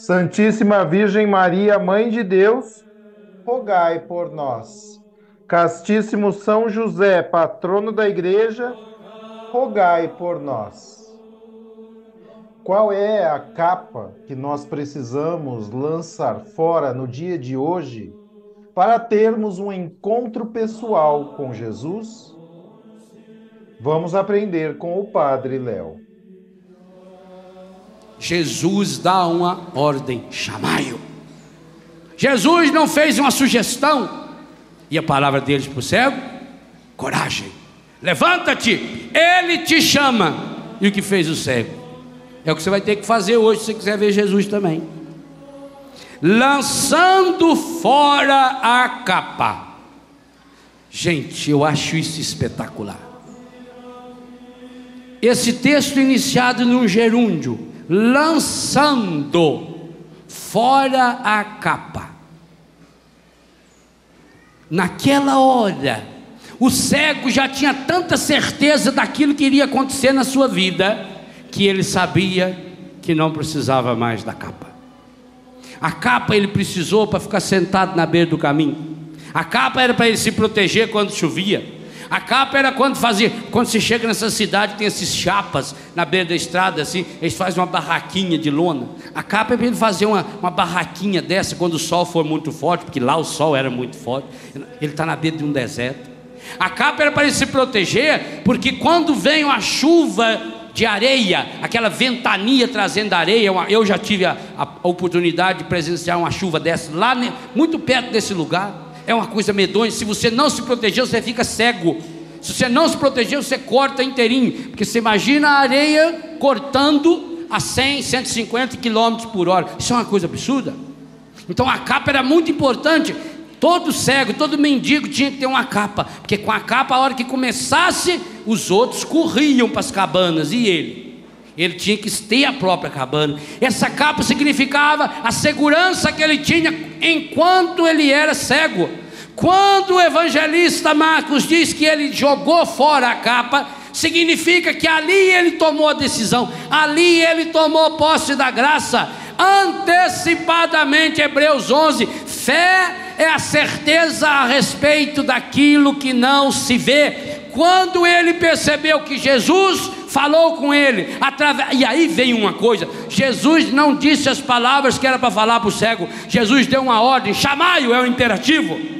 Santíssima Virgem Maria, Mãe de Deus, rogai por nós. Castíssimo São José, patrono da Igreja, rogai por nós. Qual é a capa que nós precisamos lançar fora no dia de hoje para termos um encontro pessoal com Jesus? Vamos aprender com o Padre Léo. Jesus dá uma ordem: chamai-o. Jesus não fez uma sugestão. E a palavra deles para o cego? Coragem, levanta-te, ele te chama. E o que fez o cego? É o que você vai ter que fazer hoje se você quiser ver Jesus também. Lançando fora a capa. Gente, eu acho isso espetacular. Esse texto iniciado num gerúndio, lançando fora a capa. Naquela hora, o cego já tinha tanta certeza daquilo que iria acontecer na sua vida, que ele sabia que não precisava mais da capa. A capa ele precisou para ficar sentado na beira do caminho. A capa era para ele se proteger quando chovia. A capa era quando fazia, quando você chega nessa cidade, tem esses chapas na beira da estrada, assim, eles fazem uma barraquinha de lona. A capa é para ele fazer uma, uma barraquinha dessa quando o sol for muito forte, porque lá o sol era muito forte. Ele está na beira de um deserto. A capa era para ele se proteger, porque quando vem uma chuva de areia, aquela ventania trazendo areia. Eu já tive a, a, oportunidade de presenciar uma chuva dessa lá, muito perto desse lugar é uma coisa medonha. Se você não se proteger, você fica cego. Se você não se proteger, você corta inteirinho. Porque você imagina a areia cortando a 100, 150 km por hora. Isso é uma coisa absurda. Então a capa era muito importante. Todo cego, todo mendigo tinha que ter uma capa. Porque com a capa, a hora que começasse, os outros corriam para as cabanas. E ele? Ele tinha que ter a própria cabana. Essa capa significava a segurança que ele tinha enquanto ele era cego. Quando o evangelista Marcos diz que ele jogou fora a capa, significa que ali ele tomou a decisão, ali ele tomou posse da graça. Antecipadamente, Hebreus 11: fé é a certeza a respeito daquilo que não se vê. Quando ele percebeu que Jesus falou com ele, através... e aí vem uma coisa: Jesus não disse as palavras que era para falar para o cego, Jesus deu uma ordem, chamai-o, é o imperativo.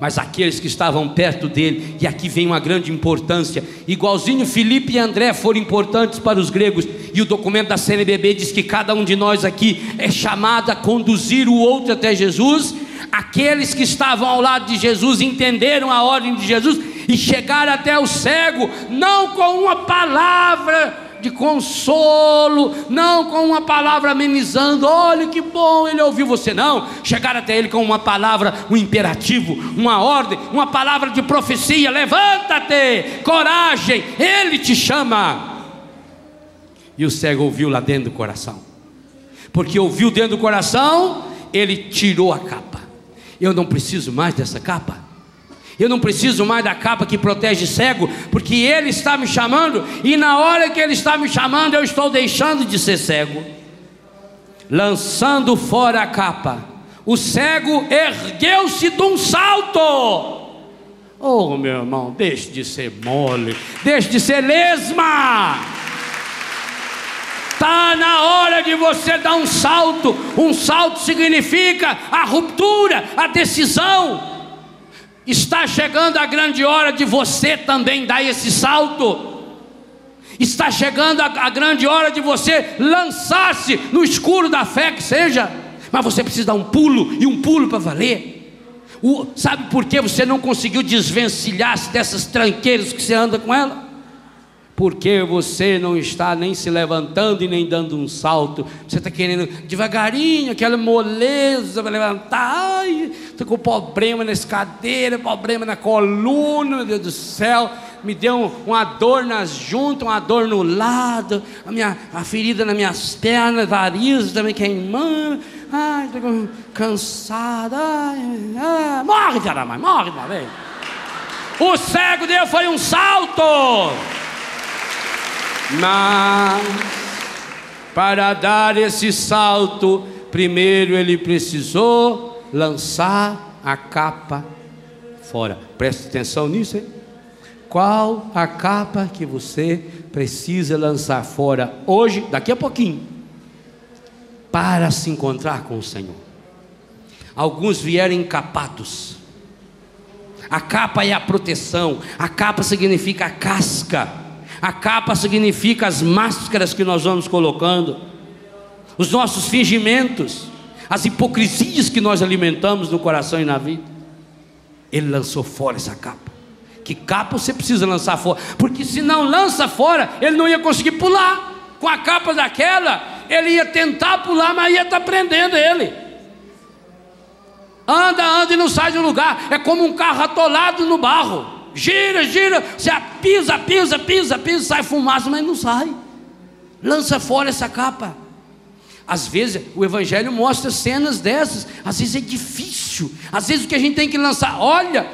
Mas aqueles que estavam perto dele, e aqui vem uma grande importância, igualzinho Felipe e André foram importantes para os gregos, e o documento da CNBB diz que cada um de nós aqui é chamado a conduzir o outro até Jesus. Aqueles que estavam ao lado de Jesus entenderam a ordem de Jesus e chegar até o cego, não com uma palavra de consolo, não com uma palavra amenizando, olha que bom ele ouviu você, não, chegar até ele com uma palavra, um imperativo, uma ordem, uma palavra de profecia: levanta-te, coragem, ele te chama. E o cego ouviu lá dentro do coração, porque ouviu dentro do coração, ele tirou a capa. Eu não preciso mais dessa capa. Eu não preciso mais da capa que protege cego, porque Ele está me chamando, e na hora que Ele está me chamando, eu estou deixando de ser cego. Lançando fora a capa, o cego ergueu-se de um salto. Oh, meu irmão, deixe de ser mole, deixe de ser lesma. Está na hora de você dar um salto. Um salto significa a ruptura, a decisão. Está chegando a grande hora de você também dar esse salto. Está chegando a, a grande hora de você lançar-se no escuro da fé que seja. Mas você precisa dar um pulo e um pulo para valer. O, sabe por que você não conseguiu desvencilhar-se dessas tranqueiras que você anda com ela? Porque você não está nem se levantando e nem dando um salto. Você está querendo devagarinho, aquela moleza para levantar. Ai, estou com problema na escadeira, problema na coluna, meu Deus do céu. Me deu uma dor nas juntas, uma dor no lado, a, minha, a ferida nas minhas pernas, varizes também queimando. Ai, estou cansado. Ai, ai. Morre, mãe, morre vez. O cego deu foi um salto. Mas, para dar esse salto, primeiro ele precisou lançar a capa fora. Preste atenção nisso, hein? Qual a capa que você precisa lançar fora hoje, daqui a pouquinho, para se encontrar com o Senhor? Alguns vieram encapados. A capa é a proteção, a capa significa a casca. A capa significa as máscaras que nós vamos colocando, os nossos fingimentos, as hipocrisias que nós alimentamos no coração e na vida. Ele lançou fora essa capa. Que capa você precisa lançar fora? Porque se não lança fora, ele não ia conseguir pular. Com a capa daquela, ele ia tentar pular, mas ia estar prendendo ele. Anda, anda e não sai do lugar. É como um carro atolado no barro gira, gira, você pisa, pisa, pisa, pisa, sai fumaça, mas não sai. Lança fora essa capa. Às vezes o Evangelho mostra cenas dessas, às vezes é difícil, às vezes o que a gente tem que lançar, olha,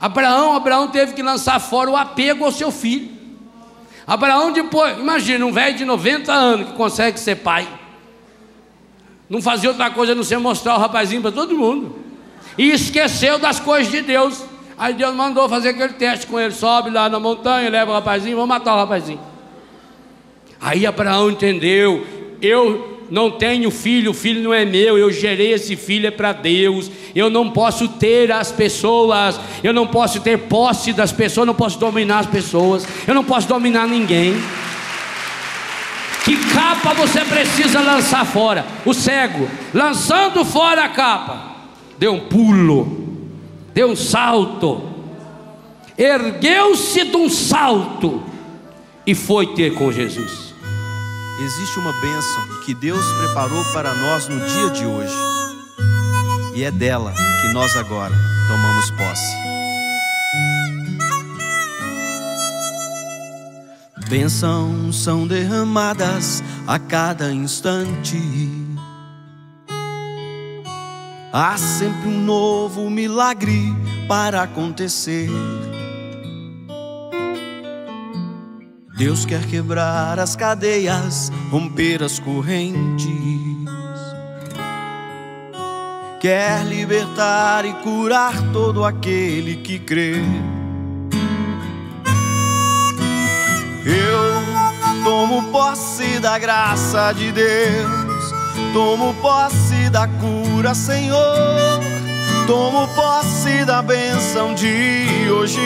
Abraão, Abraão teve que lançar fora o apego ao seu filho. Abraão depois, imagina, um velho de 90 anos que consegue ser pai. Não fazia outra coisa a não ser mostrar o rapazinho para todo mundo. E esqueceu das coisas de Deus. Aí Deus mandou fazer aquele teste com ele: sobe lá na montanha, leva o rapazinho, vamos matar o rapazinho. Aí Abraão entendeu: eu não tenho filho, o filho não é meu, eu gerei esse filho é para Deus. Eu não posso ter as pessoas, eu não posso ter posse das pessoas, não posso dominar as pessoas, eu não posso dominar ninguém. Que capa você precisa lançar fora? O cego, lançando fora a capa, deu um pulo deu um salto, ergueu-se de um salto e foi ter com Jesus. Existe uma bênção que Deus preparou para nós no dia de hoje, e é dela que nós agora tomamos posse. Bênçãos são derramadas a cada instante Há sempre um novo milagre para acontecer. Deus quer quebrar as cadeias, romper as correntes. Quer libertar e curar todo aquele que crê. Eu tomo posse da graça de Deus Tomo posse da cura, Senhor. Tomo posse da benção de hoje.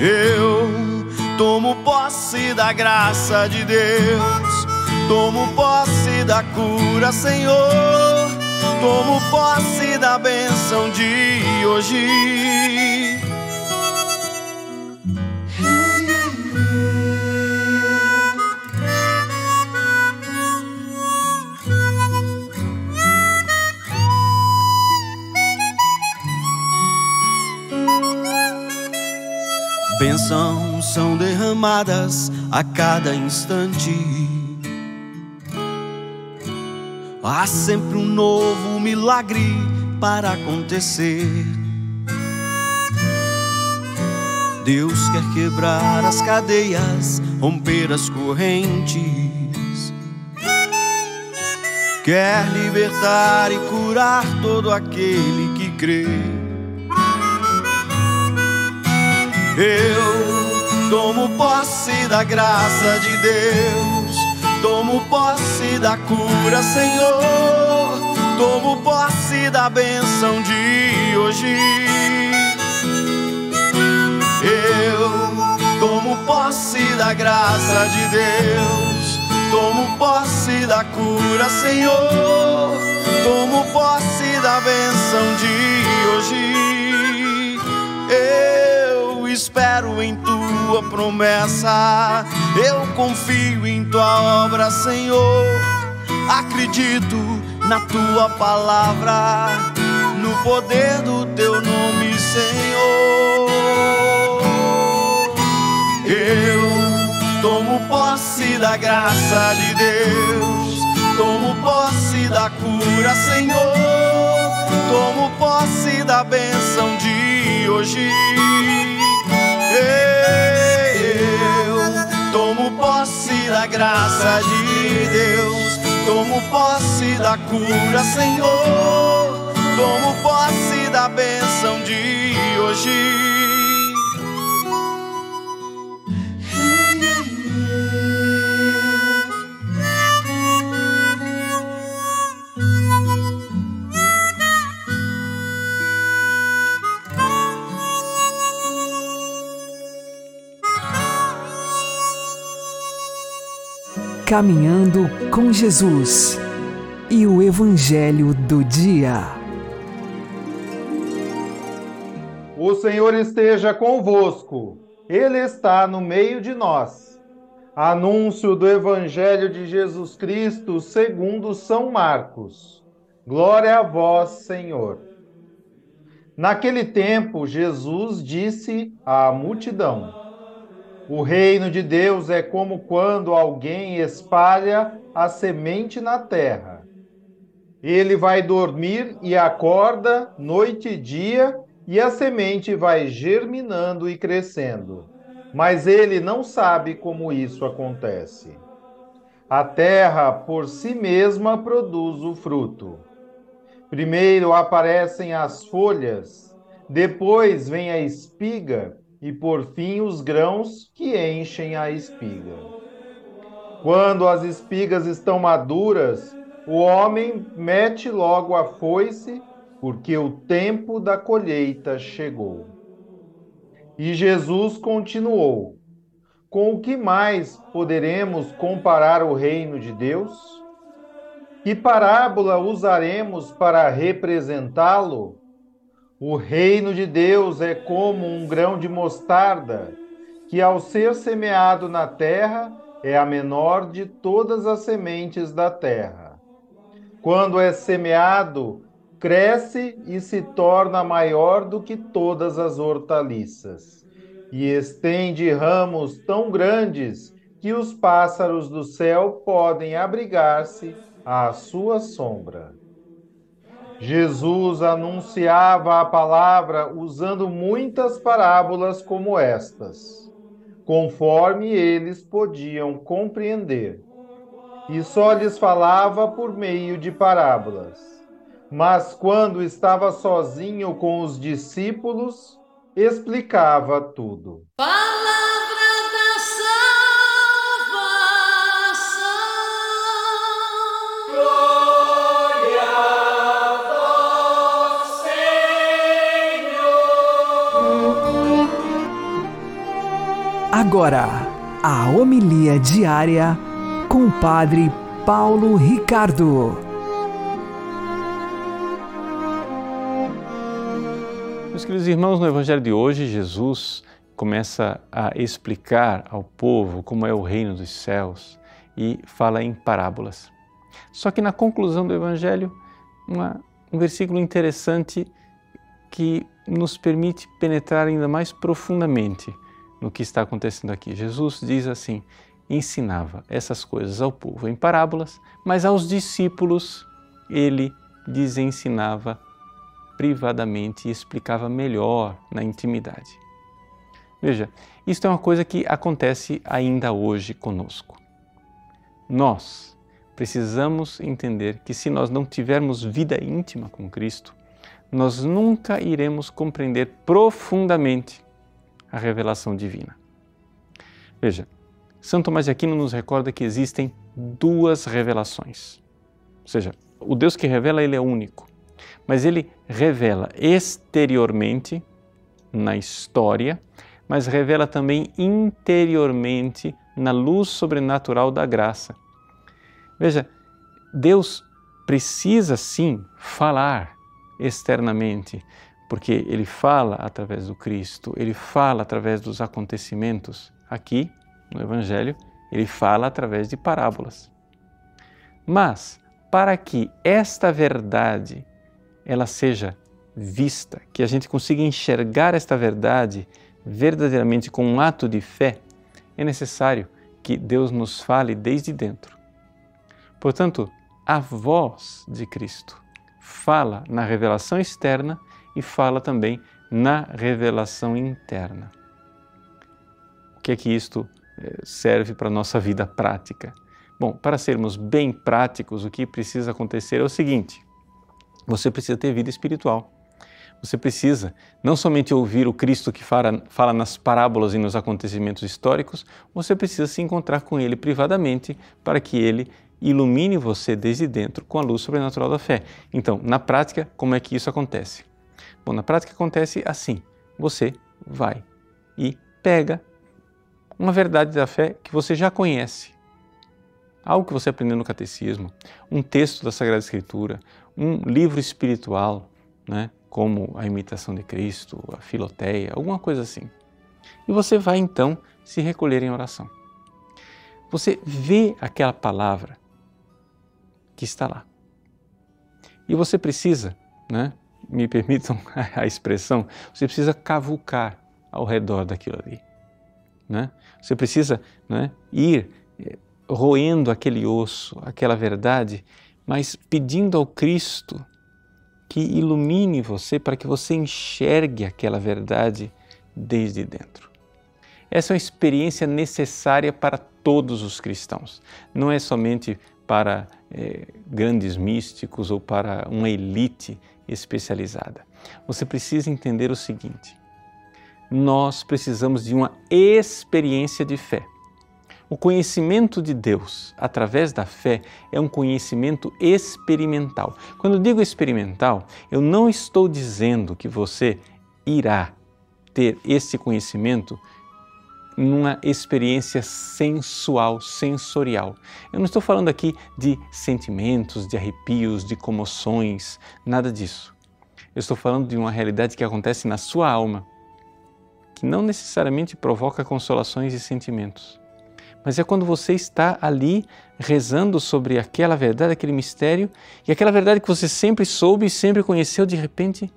Eu tomo posse da graça de Deus. Tomo posse da cura, Senhor. Tomo posse da benção de hoje. São derramadas a cada instante. Há sempre um novo milagre para acontecer. Deus quer quebrar as cadeias, romper as correntes. Quer libertar e curar todo aquele que crê. Eu Tomo posse da graça de Deus, tomo posse da cura, Senhor. Tomo posse da bênção de hoje. Eu tomo posse da graça de Deus, tomo posse da cura, Senhor. Tomo posse da bênção de hoje. Eu espero em tua promessa, eu confio em tua obra, Senhor. Acredito na tua palavra, no poder do teu nome, Senhor. Eu tomo posse da graça de Deus, tomo posse da cura, Senhor. Tomo posse da bênção de hoje. Eu tomo posse da graça de Deus, tomo posse da cura, Senhor. Tomo posse da bênção de hoje. Caminhando com Jesus e o Evangelho do Dia. O Senhor esteja convosco, Ele está no meio de nós. Anúncio do Evangelho de Jesus Cristo segundo São Marcos. Glória a vós, Senhor. Naquele tempo, Jesus disse à multidão: o reino de Deus é como quando alguém espalha a semente na terra. Ele vai dormir e acorda noite e dia, e a semente vai germinando e crescendo. Mas ele não sabe como isso acontece. A terra por si mesma produz o fruto. Primeiro aparecem as folhas, depois vem a espiga e por fim os grãos que enchem a espiga. Quando as espigas estão maduras, o homem mete logo a foice, porque o tempo da colheita chegou. E Jesus continuou: Com o que mais poderemos comparar o reino de Deus? Que parábola usaremos para representá-lo? O reino de Deus é como um grão de mostarda, que ao ser semeado na terra é a menor de todas as sementes da terra. Quando é semeado, cresce e se torna maior do que todas as hortaliças, e estende ramos tão grandes que os pássaros do céu podem abrigar-se à sua sombra. Jesus anunciava a palavra usando muitas parábolas como estas, conforme eles podiam compreender. E só lhes falava por meio de parábolas. Mas quando estava sozinho com os discípulos, explicava tudo. Agora, a homilia diária com o Padre Paulo Ricardo. Meus queridos irmãos, no Evangelho de hoje, Jesus começa a explicar ao povo como é o reino dos céus e fala em parábolas. Só que na conclusão do Evangelho, uma, um versículo interessante que nos permite penetrar ainda mais profundamente no que está acontecendo aqui. Jesus diz assim: ensinava essas coisas ao povo em parábolas, mas aos discípulos ele desensinava privadamente e explicava melhor na intimidade. Veja, isto é uma coisa que acontece ainda hoje conosco. Nós precisamos entender que se nós não tivermos vida íntima com Cristo, nós nunca iremos compreender profundamente a revelação divina. Veja, São Tomás de Aquino nos recorda que existem duas revelações. Ou seja, o Deus que revela, ele é único, mas ele revela exteriormente na história, mas revela também interiormente na luz sobrenatural da graça. Veja, Deus precisa sim falar externamente, porque ele fala através do Cristo, ele fala através dos acontecimentos. Aqui, no Evangelho, ele fala através de parábolas. Mas, para que esta verdade ela seja vista, que a gente consiga enxergar esta verdade verdadeiramente com um ato de fé, é necessário que Deus nos fale desde dentro. Portanto, a voz de Cristo fala na revelação externa e fala também na revelação interna. O que é que isto eh, serve para a nossa vida prática? Bom, para sermos bem práticos, o que precisa acontecer é o seguinte: você precisa ter vida espiritual. Você precisa não somente ouvir o Cristo que fala, fala, nas parábolas e nos acontecimentos históricos, você precisa se encontrar com Ele privadamente para que Ele ilumine você desde dentro com a luz sobrenatural da fé. Então, na prática, como é que isso acontece? Bom, na prática acontece assim: você vai e pega uma verdade da fé que você já conhece, algo que você aprendeu no catecismo, um texto da Sagrada Escritura, um livro espiritual, né, como a imitação de Cristo, a filoteia, alguma coisa assim. E você vai então se recolher em oração. Você vê aquela palavra que está lá. E você precisa, né, me permitam a expressão, você precisa cavucar ao redor daquilo ali. Né? Você precisa né, ir eh, roendo aquele osso, aquela verdade, mas pedindo ao Cristo que ilumine você para que você enxergue aquela verdade desde dentro. Essa é uma experiência necessária para todos os cristãos. Não é somente para é, grandes místicos ou para uma elite especializada. Você precisa entender o seguinte: nós precisamos de uma experiência de fé. O conhecimento de Deus através da fé é um conhecimento experimental. Quando digo experimental, eu não estou dizendo que você irá ter esse conhecimento numa experiência sensual, sensorial. Eu não estou falando aqui de sentimentos, de arrepios, de comoções, nada disso. Eu estou falando de uma realidade que acontece na sua alma, que não necessariamente provoca consolações e sentimentos mas é quando você está ali rezando sobre aquela verdade, aquele mistério, e aquela verdade que você sempre soube e sempre conheceu, de repente,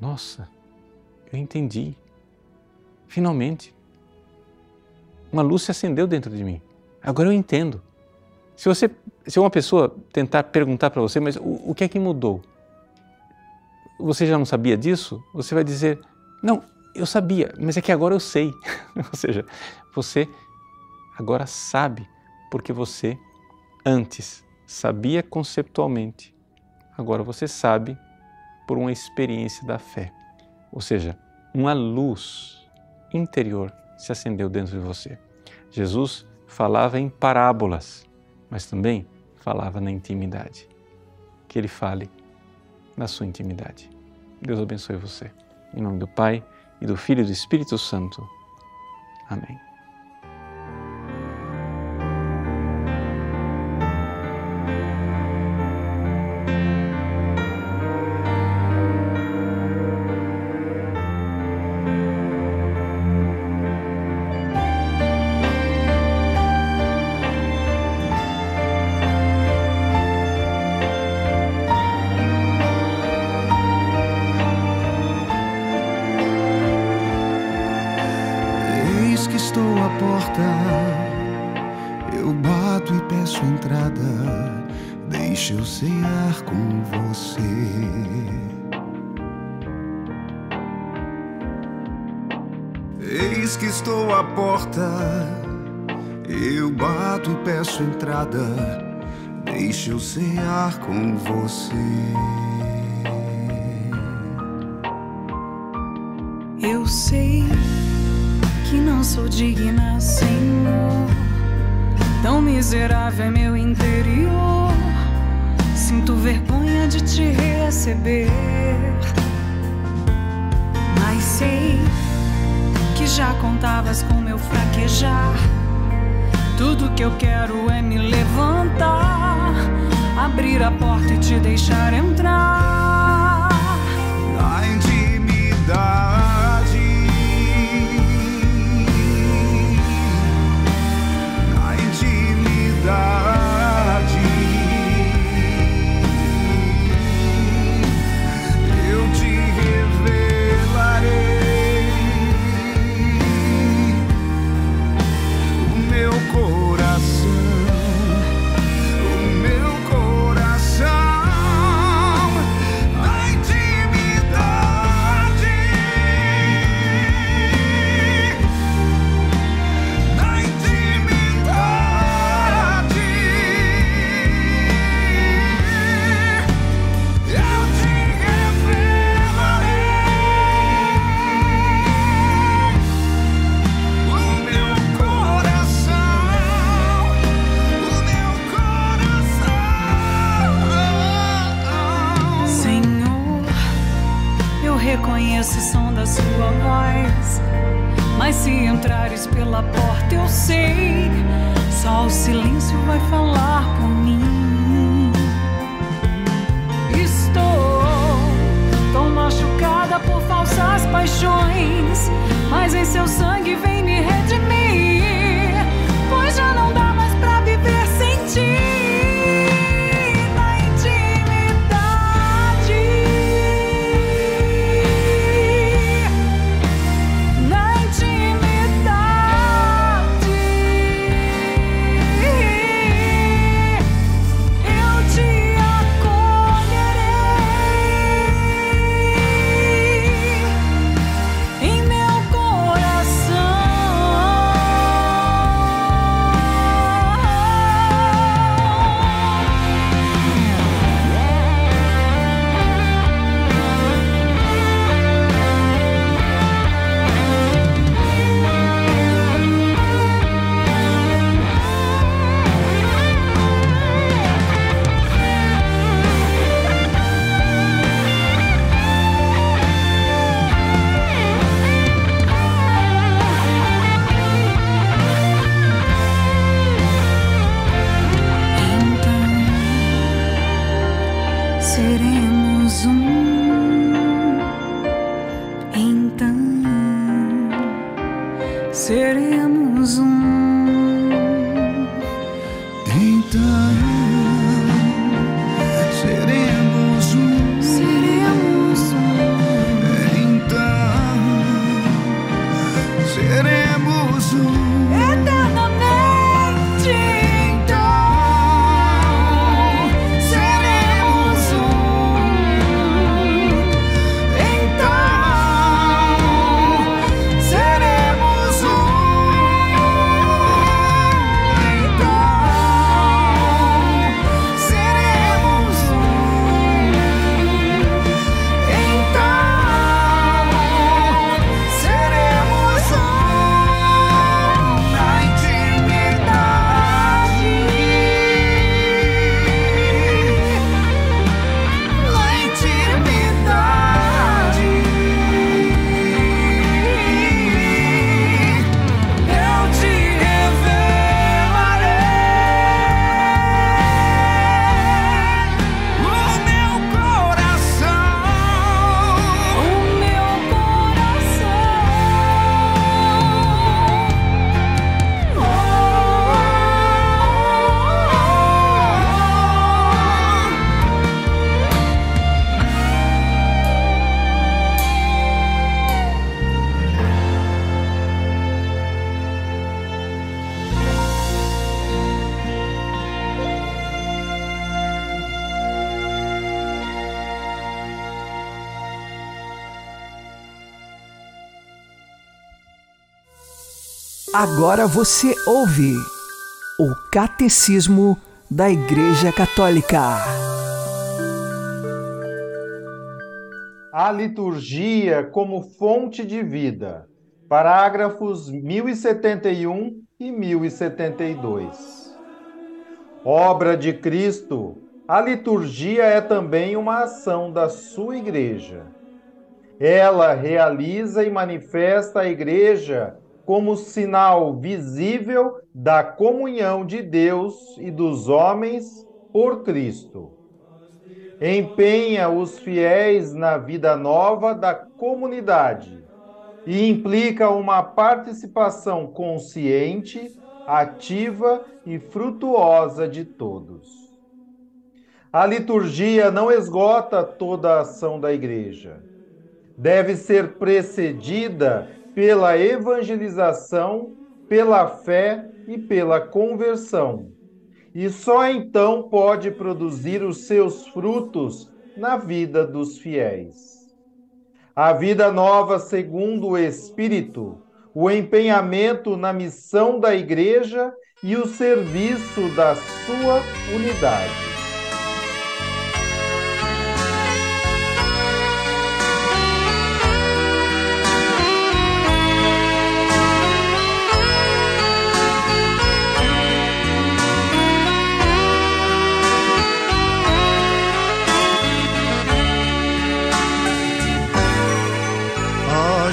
nossa, eu entendi. Finalmente, uma luz se acendeu dentro de mim. Agora eu entendo. Se você, se uma pessoa tentar perguntar para você, mas o, o que é que mudou? Você já não sabia disso? Você vai dizer, não, eu sabia, mas é que agora eu sei. Ou seja, você agora sabe porque você antes sabia conceptualmente. Agora você sabe por uma experiência da fé. Ou seja, uma luz interior se acendeu dentro de você. Jesus falava em parábolas, mas também falava na intimidade. Que ele fale na sua intimidade. Deus abençoe você. Em nome do Pai, e do Filho e do Espírito Santo. Amém. porta, eu bato e peço entrada. Deixa eu cear com você. Eu sei que não sou digna, Senhor. Tão miserável é meu interior. Sinto vergonha de te receber. Mas sei que já contavas com fraquejar. Tudo que eu quero é me levantar, abrir a porta e te deixar entrar. Agora você ouve o Catecismo da Igreja Católica. A liturgia como fonte de vida. Parágrafos 1071 e 1072. Obra de Cristo, a liturgia é também uma ação da sua igreja. Ela realiza e manifesta a igreja como sinal visível da comunhão de Deus e dos homens por Cristo. Empenha os fiéis na vida nova da comunidade e implica uma participação consciente, ativa e frutuosa de todos. A liturgia não esgota toda a ação da igreja. Deve ser precedida pela evangelização, pela fé e pela conversão. E só então pode produzir os seus frutos na vida dos fiéis. A vida nova segundo o Espírito, o empenhamento na missão da Igreja e o serviço da sua unidade.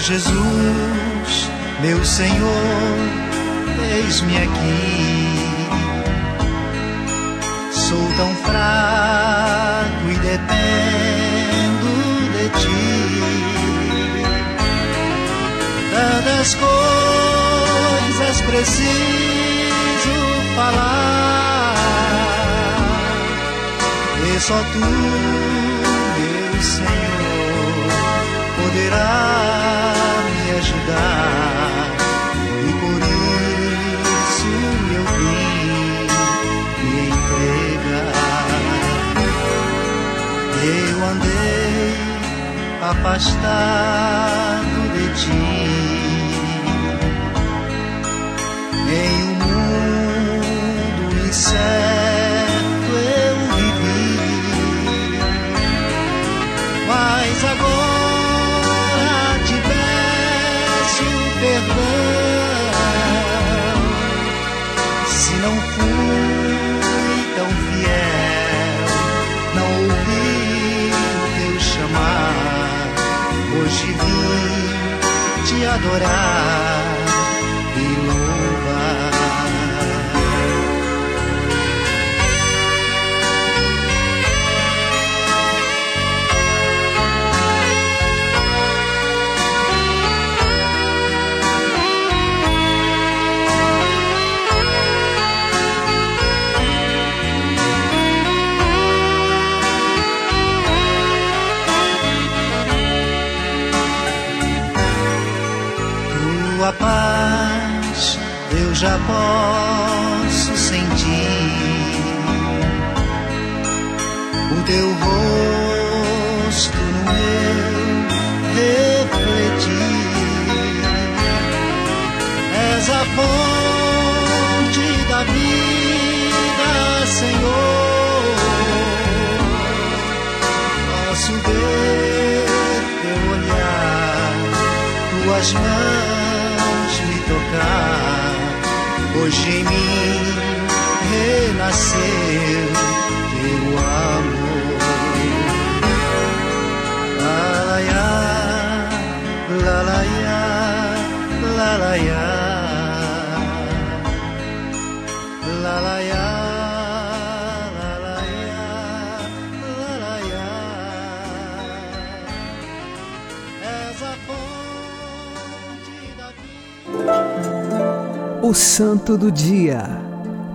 Jesus, meu Senhor, eis-me aqui. Sou tão fraco e dependo de ti. Tantas coisas preciso falar. E só tu, meu Senhor, poderá ajudar. E por isso eu vim me entregar. Eu andei afastado de ti. Em um mundo incerto não fui tão fiel, não ouvi o teu chamar, hoje vim te adorar já posso sentir. O teu rosto no meu refletir. És a fonte da vida, Senhor. Posso ver teu olhar, tuas mãos me tocar. Hoje em mim renasceu teu amor. Lalaiá, lalaiá, lalaiá. O Santo do Dia,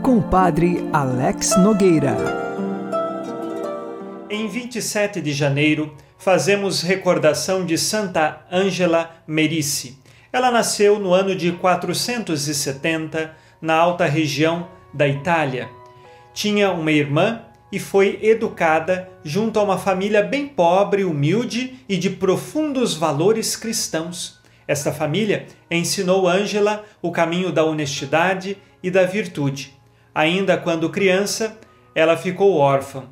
com o Padre Alex Nogueira. Em 27 de janeiro, fazemos recordação de Santa Ângela Merici. Ela nasceu no ano de 470, na alta região da Itália. Tinha uma irmã e foi educada junto a uma família bem pobre, humilde e de profundos valores cristãos. Esta família ensinou Ângela o caminho da honestidade e da virtude. Ainda quando criança, ela ficou órfã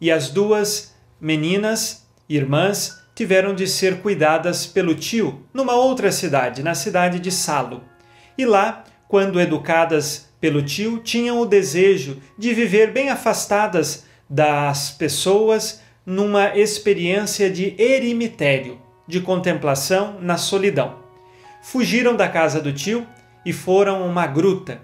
e as duas meninas, irmãs, tiveram de ser cuidadas pelo tio numa outra cidade, na cidade de Salo. E lá, quando educadas pelo tio, tinham o desejo de viver bem afastadas das pessoas numa experiência de eremitério, de contemplação na solidão. Fugiram da casa do tio e foram a uma gruta.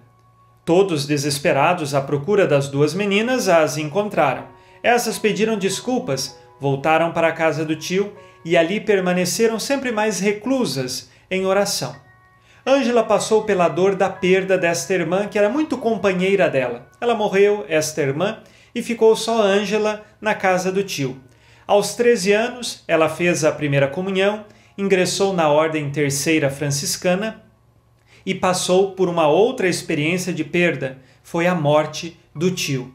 Todos desesperados à procura das duas meninas as encontraram. Essas pediram desculpas, voltaram para a casa do tio e ali permaneceram sempre mais reclusas em oração. Ângela passou pela dor da perda desta irmã, que era muito companheira dela. Ela morreu, esta irmã, e ficou só Ângela na casa do tio. Aos 13 anos, ela fez a primeira comunhão, ingressou na Ordem Terceira Franciscana e passou por uma outra experiência de perda, foi a morte do tio.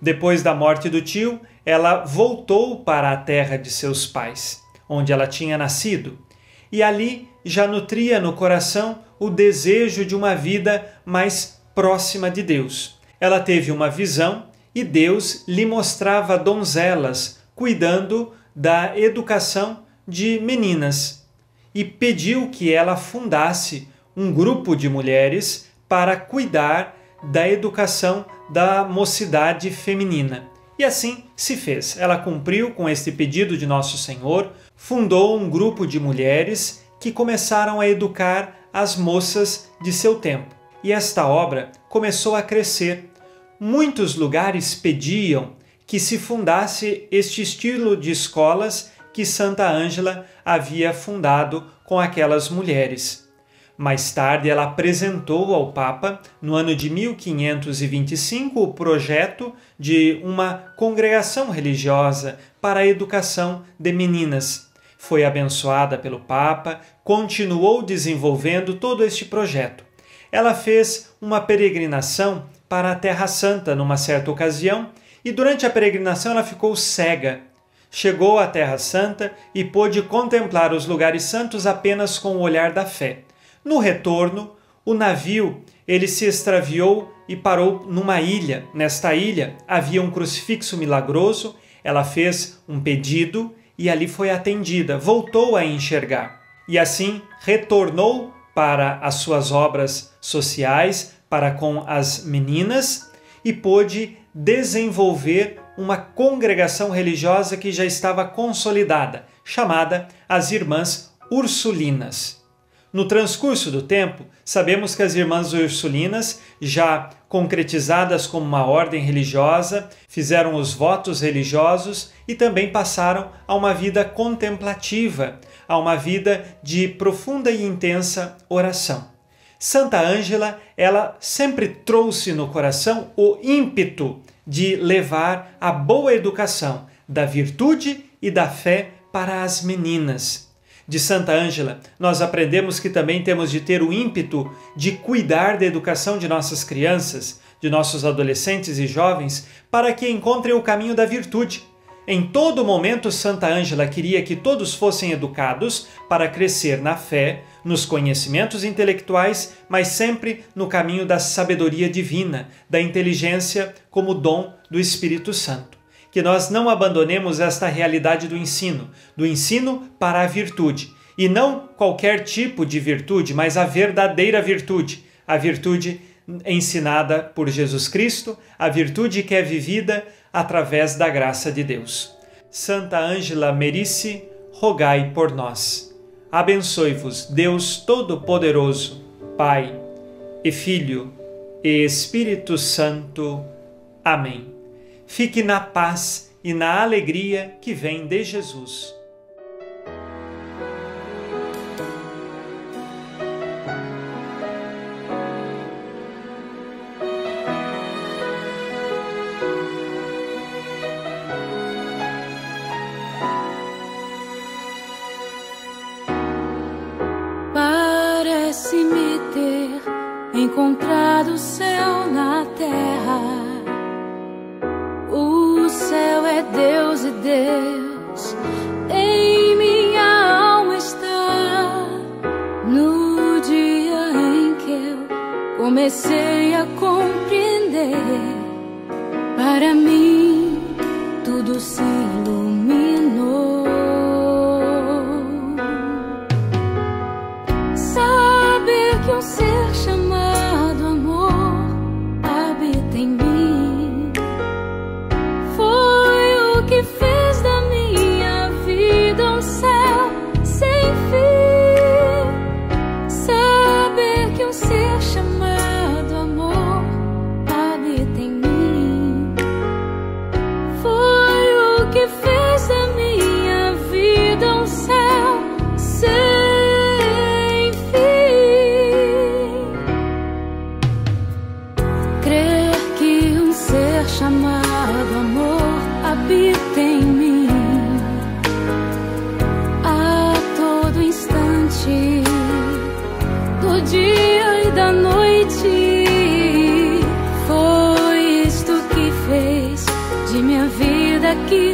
Depois da morte do tio, ela voltou para a terra de seus pais, onde ela tinha nascido, e ali já nutria no coração o desejo de uma vida mais próxima de Deus. Ela teve uma visão e Deus lhe mostrava donzelas cuidando da educação de meninas e pediu que ela fundasse um grupo de mulheres para cuidar da educação da mocidade feminina. E assim se fez. Ela cumpriu com este pedido de Nosso Senhor, fundou um grupo de mulheres que começaram a educar as moças de seu tempo. E esta obra começou a crescer. Muitos lugares pediam que se fundasse este estilo de escolas que Santa Ângela havia fundado com aquelas mulheres. Mais tarde, ela apresentou ao Papa, no ano de 1525, o projeto de uma congregação religiosa para a educação de meninas. Foi abençoada pelo Papa, continuou desenvolvendo todo este projeto. Ela fez uma peregrinação para a Terra Santa numa certa ocasião e durante a peregrinação ela ficou cega. Chegou à Terra Santa e pôde contemplar os lugares santos apenas com o olhar da fé. No retorno, o navio ele se extraviou e parou numa ilha. Nesta ilha havia um crucifixo milagroso. Ela fez um pedido e ali foi atendida. Voltou a enxergar e assim retornou para as suas obras sociais, para com as meninas e pôde desenvolver uma congregação religiosa que já estava consolidada, chamada as Irmãs Ursulinas. No transcurso do tempo, sabemos que as Irmãs Ursulinas, já concretizadas como uma ordem religiosa, fizeram os votos religiosos e também passaram a uma vida contemplativa, a uma vida de profunda e intensa oração. Santa Ângela, ela sempre trouxe no coração o ímpeto de levar a boa educação da virtude e da fé para as meninas. De Santa Ângela, nós aprendemos que também temos de ter o ímpeto de cuidar da educação de nossas crianças, de nossos adolescentes e jovens, para que encontrem o caminho da virtude. Em todo momento, Santa Ângela queria que todos fossem educados para crescer na fé, nos conhecimentos intelectuais, mas sempre no caminho da sabedoria divina, da inteligência como dom do Espírito Santo. Que nós não abandonemos esta realidade do ensino, do ensino para a virtude, e não qualquer tipo de virtude, mas a verdadeira virtude, a virtude ensinada por Jesus Cristo, a virtude que é vivida através da graça de Deus. Santa Ângela Merice, rogai por nós. Abençoe-vos, Deus Todo-Poderoso, Pai e Filho e Espírito Santo. Amém. Fique na paz e na alegria que vem de Jesus. Parece-me ter encontrado o céu na terra. O céu é Deus e Deus em minha alma está. No dia em que eu comecei a compreender, para mim tudo se iluminou.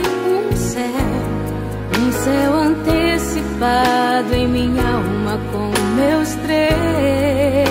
Um céu, um céu antecipado em minha alma com meus três.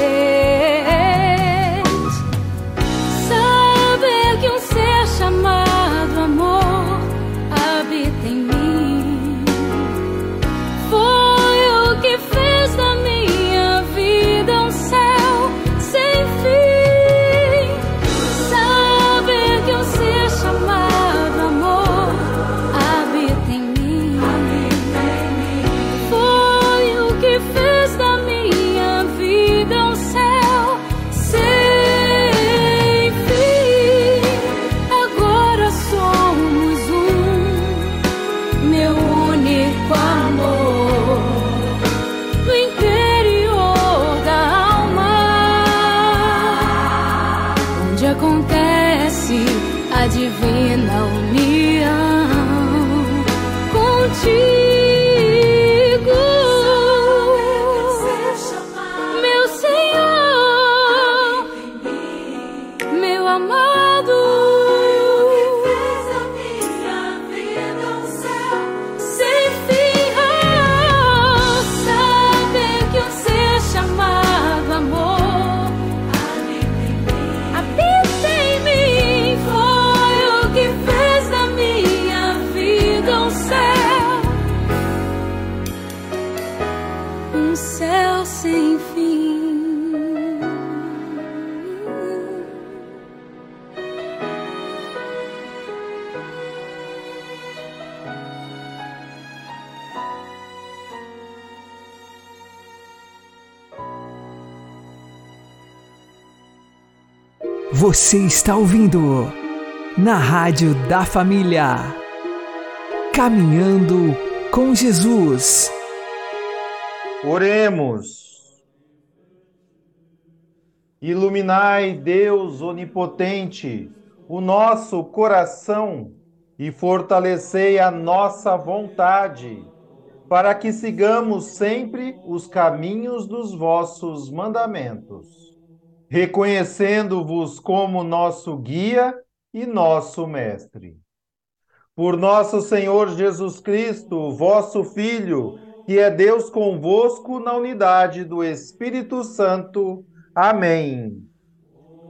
Você está ouvindo na Rádio da Família. Caminhando com Jesus. Oremos. Iluminai, Deus onipotente, o nosso coração e fortalecei a nossa vontade, para que sigamos sempre os caminhos dos vossos mandamentos, reconhecendo-vos como nosso guia e nosso mestre. Por nosso Senhor Jesus Cristo, vosso Filho, que é Deus convosco na unidade do Espírito Santo. Amém.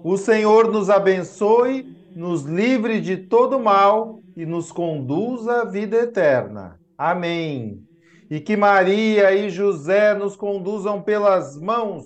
O Senhor nos abençoe, nos livre de todo mal e nos conduza à vida eterna. Amém. E que Maria e José nos conduzam pelas mãos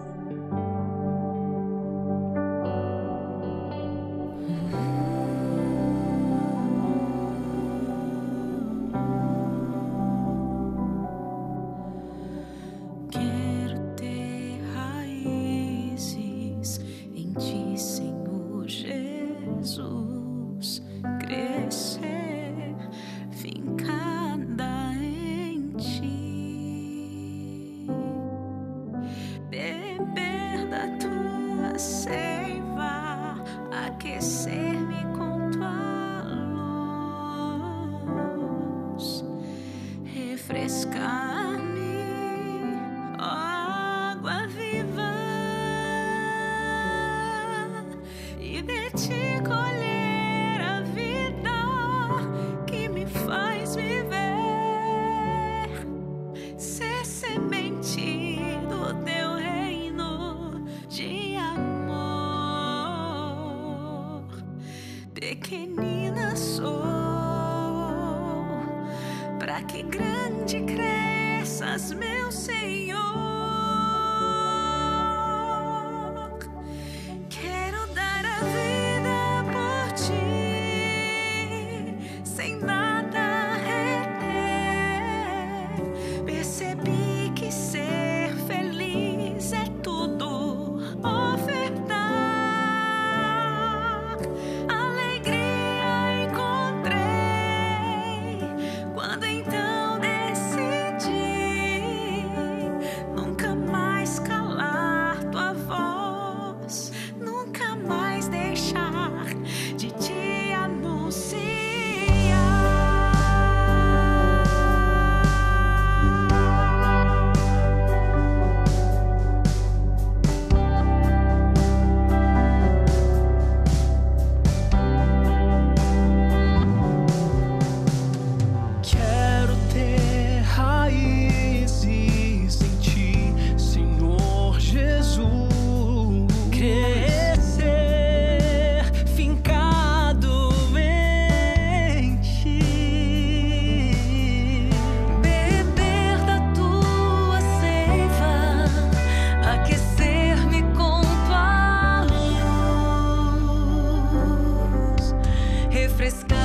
refrescar.